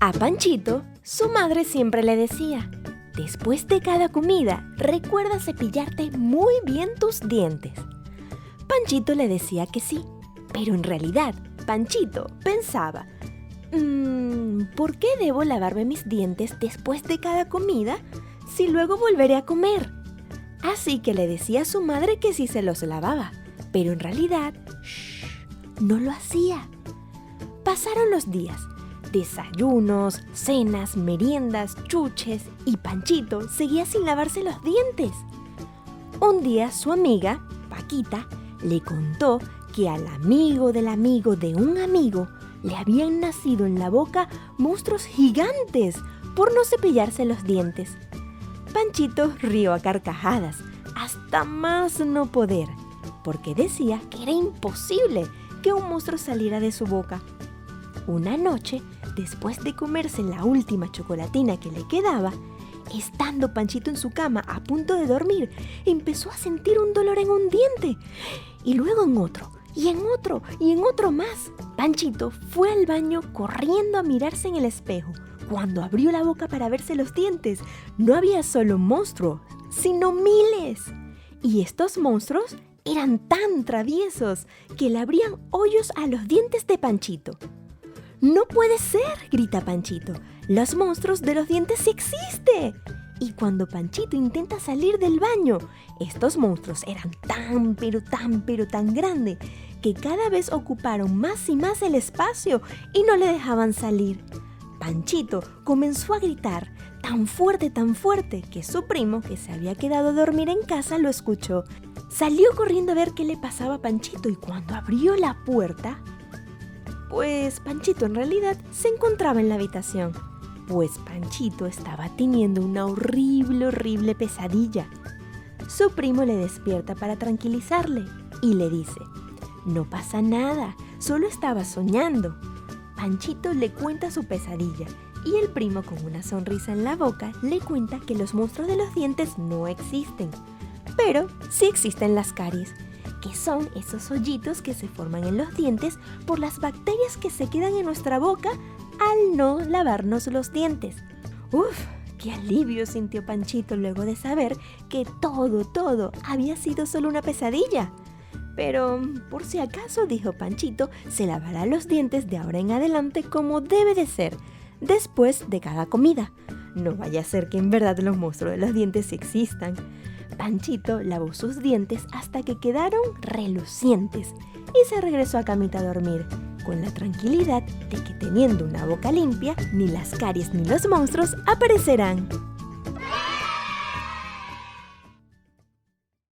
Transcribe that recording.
A Panchito, su madre siempre le decía, después de cada comida, recuerda cepillarte muy bien tus dientes. Panchito le decía que sí, pero en realidad, Panchito pensaba, "Mm, ¿por qué debo lavarme mis dientes después de cada comida si luego volveré a comer? Así que le decía a su madre que sí se los lavaba, pero en realidad, shh, no lo hacía. Pasaron los días Desayunos, cenas, meriendas, chuches y Panchito seguía sin lavarse los dientes. Un día su amiga, Paquita, le contó que al amigo del amigo de un amigo le habían nacido en la boca monstruos gigantes por no cepillarse los dientes. Panchito rió a carcajadas, hasta más no poder, porque decía que era imposible que un monstruo saliera de su boca. Una noche, después de comerse la última chocolatina que le quedaba, estando Panchito en su cama a punto de dormir, empezó a sentir un dolor en un diente y luego en otro, y en otro, y en otro más. Panchito fue al baño corriendo a mirarse en el espejo. Cuando abrió la boca para verse los dientes, no había solo monstruos, sino miles. Y estos monstruos eran tan traviesos que le abrían hoyos a los dientes de Panchito. No puede ser, grita Panchito. Los monstruos de los dientes existen. Y cuando Panchito intenta salir del baño, estos monstruos eran tan, pero tan, pero tan grandes que cada vez ocuparon más y más el espacio y no le dejaban salir. Panchito comenzó a gritar tan fuerte, tan fuerte, que su primo, que se había quedado a dormir en casa, lo escuchó. Salió corriendo a ver qué le pasaba a Panchito y cuando abrió la puerta, pues Panchito en realidad se encontraba en la habitación, pues Panchito estaba teniendo una horrible, horrible pesadilla. Su primo le despierta para tranquilizarle y le dice, no pasa nada, solo estaba soñando. Panchito le cuenta su pesadilla y el primo con una sonrisa en la boca le cuenta que los monstruos de los dientes no existen, pero sí existen las caries que son esos hoyitos que se forman en los dientes por las bacterias que se quedan en nuestra boca al no lavarnos los dientes. Uf, qué alivio sintió Panchito luego de saber que todo, todo había sido solo una pesadilla. Pero, por si acaso, dijo Panchito, se lavará los dientes de ahora en adelante como debe de ser, después de cada comida. No vaya a ser que en verdad los monstruos de los dientes existan. Panchito lavó sus dientes hasta que quedaron relucientes y se regresó a camita a dormir, con la tranquilidad de que teniendo una boca limpia, ni las caries ni los monstruos aparecerán.